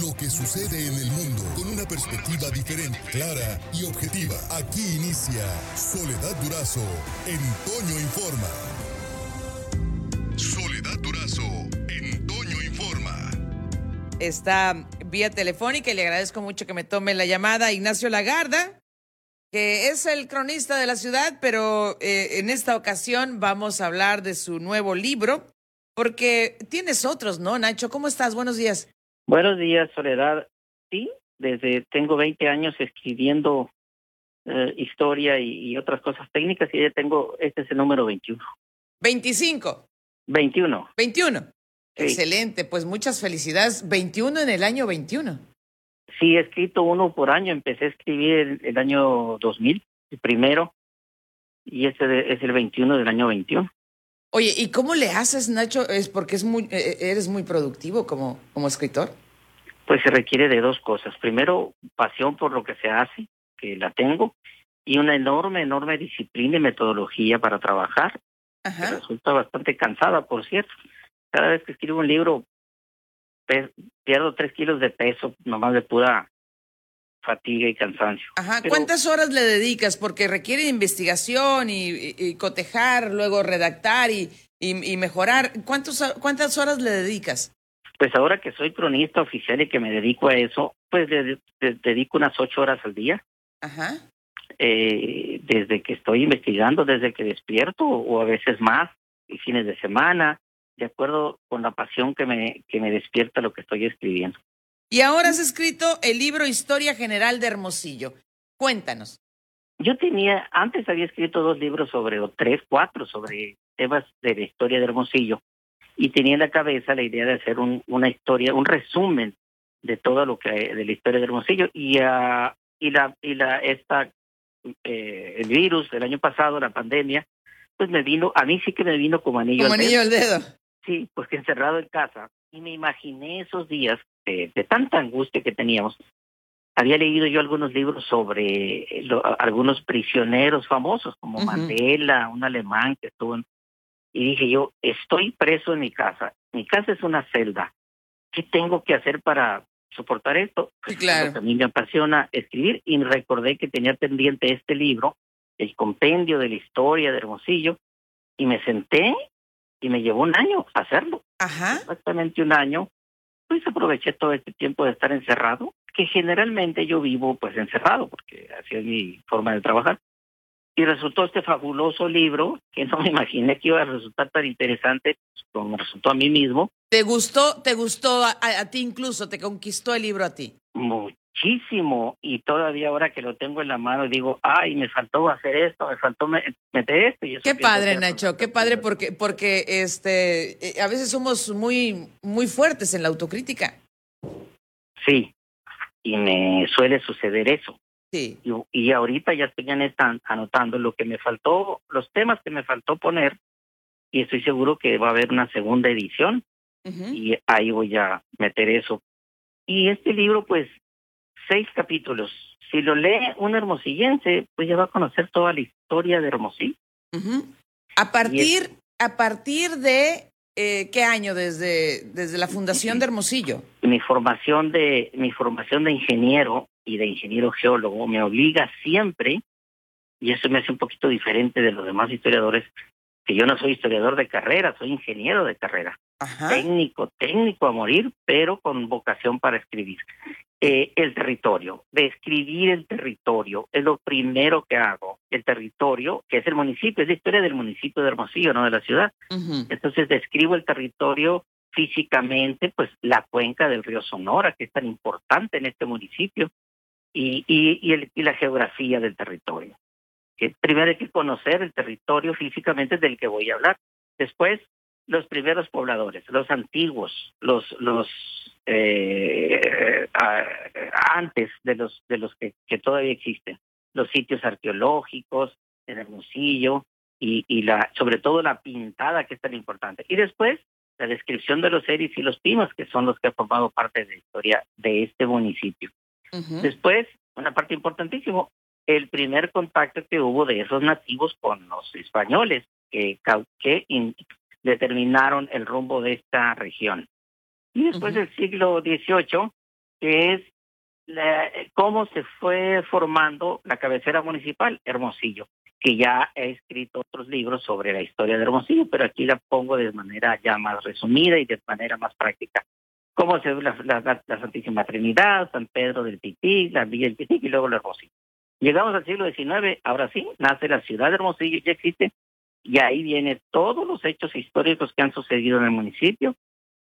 lo que sucede en el mundo con una perspectiva diferente, clara y objetiva. Aquí inicia Soledad Durazo en Toño Informa. Soledad Durazo en Toño Informa. Está vía telefónica y le agradezco mucho que me tome la llamada Ignacio Lagarda, que es el cronista de la ciudad, pero eh, en esta ocasión vamos a hablar de su nuevo libro, porque tienes otros, ¿no, Nacho? ¿Cómo estás? Buenos días. Buenos días, Soledad. Sí, desde tengo 20 años escribiendo eh, historia y, otras cosas técnicas y ya tengo, este es el número 21. 25. 21. 21. Excelente, pues muchas felicidades. 21 en el año 21. Sí, he escrito uno por año. Empecé a escribir el, año 2000, el primero, y este es el 21 del año 21. Oye, ¿y cómo le haces, Nacho? Es porque es muy, eh, eres muy productivo como, como escritor. Pues se requiere de dos cosas. Primero, pasión por lo que se hace, que la tengo, y una enorme, enorme disciplina y metodología para trabajar. Ajá. resulta bastante cansada, por cierto. Cada vez que escribo un libro, pierdo tres kilos de peso, nomás de pura fatiga y cansancio. Ajá, ¿cuántas horas le dedicas? Porque requiere investigación y, cotejar, luego redactar y, y, mejorar. ¿Cuántos, ¿Cuántas horas le dedicas? Pues ahora que soy cronista oficial y que me dedico a eso, pues le, dedico unas ocho horas al día. Ajá. Eh, desde que estoy investigando, desde que despierto, o a veces más, y fines de semana, de acuerdo con la pasión que me, que me despierta lo que estoy escribiendo. Y ahora has escrito el libro Historia General de Hermosillo. Cuéntanos. Yo tenía, antes había escrito dos libros sobre, o tres, cuatro, sobre temas de la historia de Hermosillo. Y tenía en la cabeza la idea de hacer un, una historia, un resumen de todo lo que, de la historia de Hermosillo. Y, uh, y la, y la, esta, eh, el virus del año pasado, la pandemia, pues me vino, a mí sí que me vino como anillo, como anillo al dedo. Sí, pues que encerrado en casa. Y me imaginé esos días de, tanta angustia que teníamos. Había leído yo algunos libros sobre algunos prisioneros famosos, como Mandela, un alemán que estuvo en... Y dije yo, estoy preso en mi casa. Mi casa es una celda. ¿Qué tengo que hacer para soportar esto? Pues, claro. A mí me apasiona escribir y recordé que tenía pendiente este libro, el compendio de la historia de Hermosillo, y me senté y me llevó un año hacerlo. Ajá. Exactamente un año pues aproveché todo este tiempo de estar encerrado, que generalmente yo vivo pues encerrado, porque así es mi forma de trabajar. Y resultó este fabuloso libro, que no me imaginé que iba a resultar tan interesante como resultó a mí mismo. ¿Te gustó, te gustó a, a, ti incluso, te conquistó el libro a ti? Muchísimo y todavía ahora que lo tengo en la mano digo, ay, me faltó hacer esto, me faltó meter esto. Y qué padre, Nacho, qué padre porque porque este eh, a veces somos muy muy fuertes en la autocrítica. Sí, y me suele suceder eso. Sí. Y, y ahorita ya estoy están anotando lo que me faltó, los temas que me faltó poner y estoy seguro que va a haber una segunda edición y ahí voy a meter eso. Y este libro, pues, seis capítulos. Si lo lee un hermosillense, pues ya va a conocer toda la historia de Hermosillo. A partir, a partir de eh, qué año desde desde la fundación de Hermosillo. Mi formación de mi formación de ingeniero y de ingeniero geólogo me obliga siempre y eso me hace un poquito diferente de los demás historiadores que yo no soy historiador de carrera, soy ingeniero de carrera. Técnico, técnico a morir, pero con vocación para escribir. Eh, el territorio, describir el territorio, es lo primero que hago. El territorio, que es el municipio, es la historia del municipio de Hermosillo, no de la ciudad. Entonces describo el territorio físicamente, pues la cuenca del río Sonora, que es tan importante en este municipio, y, y, y, el, y la geografía del territorio. Que primero hay que conocer el territorio físicamente del que voy a hablar. Después, los primeros pobladores, los antiguos, los, los eh, antes de los de los que, que, todavía existen, los sitios arqueológicos, el Hermosillo y, y la sobre todo la pintada que es tan importante. Y después la descripción de los seres y los pinos, que son los que han formado parte de la historia de este municipio. Después, una parte importantísima, el primer contacto que hubo de esos nativos con los españoles, que, que determinaron el rumbo de esta región. Y después del siglo XVIII, que es cómo se fue formando la cabecera municipal, Hermosillo, que ya he escrito otros libros sobre la historia de Hermosillo, pero aquí la pongo de manera ya más resumida y de manera más práctica. Cómo se ve la, la, Santísima Trinidad, San Pedro del Tití, la Villa del Tití y luego la Hermosillo. Llegamos al siglo XIX, ahora sí, nace la ciudad de Hermosillo, ya existe, y ahí vienen todos los hechos históricos que han sucedido en el municipio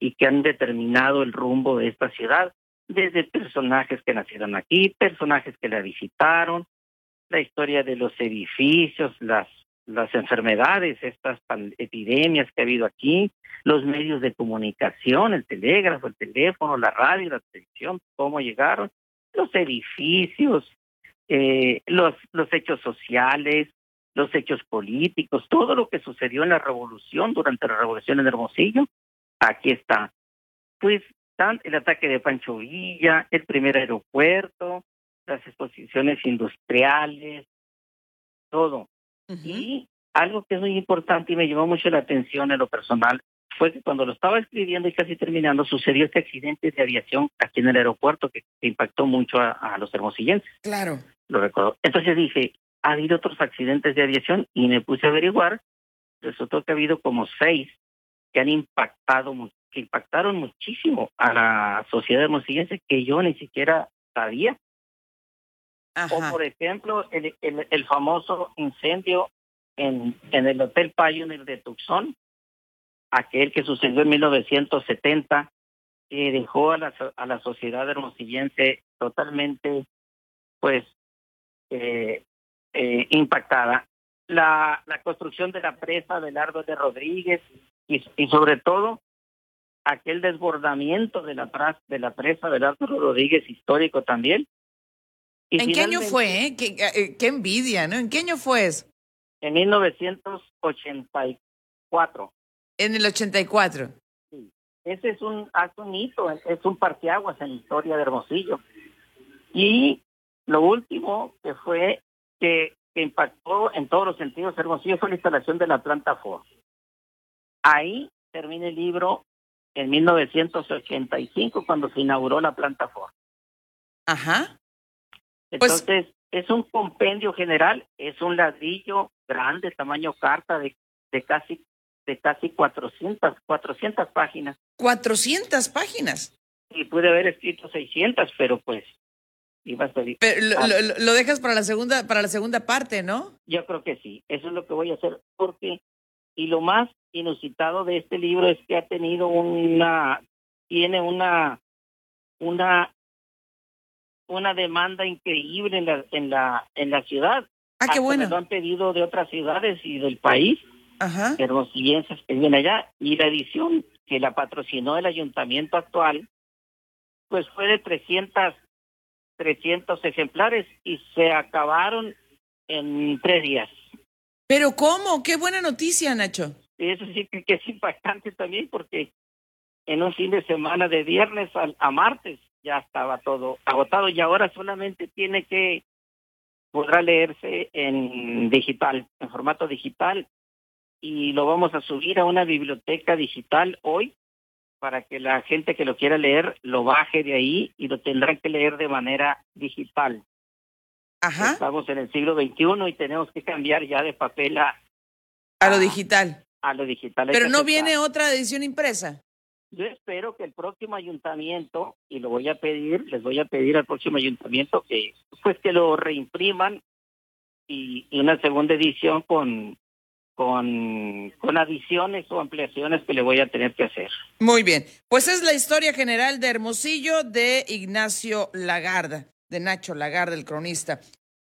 y que han determinado el rumbo de esta ciudad desde personajes que nacieron aquí, personajes que la visitaron, la historia de los edificios, las, las enfermedades, estas epidemias que ha habido aquí, los medios de comunicación, el telégrafo, el teléfono, la radio, la televisión, cómo llegaron, los edificios, eh, los, los hechos sociales, los hechos políticos, todo lo que sucedió en la revolución, durante la revolución en Hermosillo, aquí está. Pues el ataque de Pancho Villa, el primer aeropuerto, las exposiciones industriales, todo. Y algo que es muy importante y me llamó mucho la atención en lo personal fue que cuando lo estaba escribiendo y casi terminando sucedió este accidente de aviación aquí en el aeropuerto que, impactó mucho a, los hermosillenses. Claro. Lo recuerdo. Entonces dije, ha habido otros accidentes de aviación y me puse a averiguar. Resultó que ha habido como seis que han impactado que impactaron muchísimo a la sociedad hermosillense que yo ni siquiera sabía. O por ejemplo, el, el, famoso incendio en, en el Hotel Pioneer de Tucson, aquel que sucedió en 1970, que dejó a la, a la sociedad hermosillense totalmente, pues, eh, eh, impactada. La, la construcción de la presa del Ardo de Rodríguez y, y sobre todo aquel desbordamiento de la, de la presa del Arturo Rodríguez histórico también. ¿En qué año fue? Eh? ¿Qué, ¿Qué, envidia, ¿no? ¿En qué año fue eso? En 1984. En el 84. Sí. Ese es un, acto un hito, es un parteaguas en la historia de Hermosillo. Y lo último que fue que, que impactó en todos los sentidos Hermosillo fue la instalación de la planta Ford. Ahí termina el libro en 1985 cuando se inauguró la planta Ford. Ajá. Pues Entonces, es un compendio general, es un ladrillo grande, tamaño carta de, de casi de casi 400, 400 páginas. 400 páginas. Y pude haber escrito 600, pero pues Pero lo, lo, dejas para la segunda para la segunda parte, ¿no? Yo creo que sí. Eso es lo que voy a hacer porque y lo más inusitado de este libro es que ha tenido una, tiene una, una, una demanda increíble en la, en la, en la ciudad. Ah, qué bueno. lo han pedido de otras ciudades y del país. Ajá. Que viven allá. Y la edición que la patrocinó el ayuntamiento actual, pues fue de 300, 300 ejemplares y se acabaron en tres días. Pero ¿cómo? Qué buena noticia, Nacho. Eso sí que es impactante también porque en un fin de semana de viernes a, martes ya estaba todo agotado y ahora solamente tiene que podrá leerse en digital, en formato digital y lo vamos a subir a una biblioteca digital hoy para que la gente que lo quiera leer lo baje de ahí y lo tendrán que leer de manera digital. Ajá. Estamos en el siglo XXI y tenemos que cambiar ya de papel a... A, lo digital. A lo digital. Pero no viene otra edición impresa. Yo espero que el próximo ayuntamiento, y lo voy a pedir, les voy a pedir al próximo ayuntamiento que pues que lo reimpriman y, y una segunda edición con, con, con adiciones o ampliaciones que le voy a tener que hacer. Muy bien, pues es la historia general de Hermosillo de Ignacio Lagarda de Nacho Lagarde, el cronista.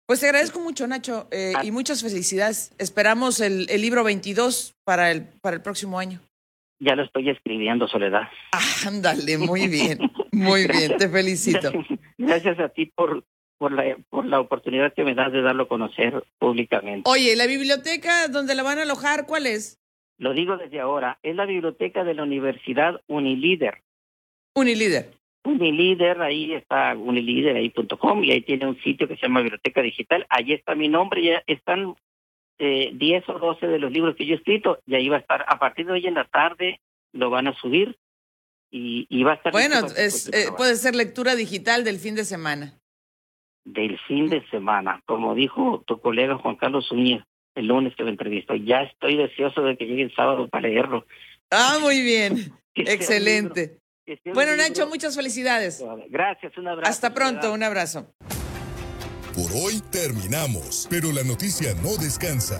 Pues te agradezco mucho, Nacho, eh, y muchas felicidades. Esperamos el, el, libro 22 para el, para el próximo año. Ya lo estoy escribiendo, Soledad. ándale, muy bien, muy bien, te felicito. Gracias, a ti por, por, la, por la oportunidad que me das de darlo a conocer públicamente. Oye, ¿la biblioteca donde la van a alojar, cuál es? Lo digo desde ahora, es la biblioteca de la Universidad Unilíder. Unilíder. Unilíder, ahí está unilíder.com y ahí tiene un sitio que se llama Biblioteca Digital. Ahí está mi nombre, ya están eh, 10 o 12 de los libros que yo he escrito y ahí va a estar. A partir de hoy en la tarde lo van a subir y, va a estar... Bueno, es, eh, puede ser lectura digital del fin de semana. Del fin de semana, como dijo tu colega Juan Carlos Uñez el lunes que me entrevistó, ya estoy deseoso de que llegue el sábado para leerlo. Ah, muy bien. Excelente. Bueno, Nacho, muchas felicidades. Gracias, un abrazo. Hasta pronto, un abrazo. Por hoy terminamos, pero la noticia no descansa.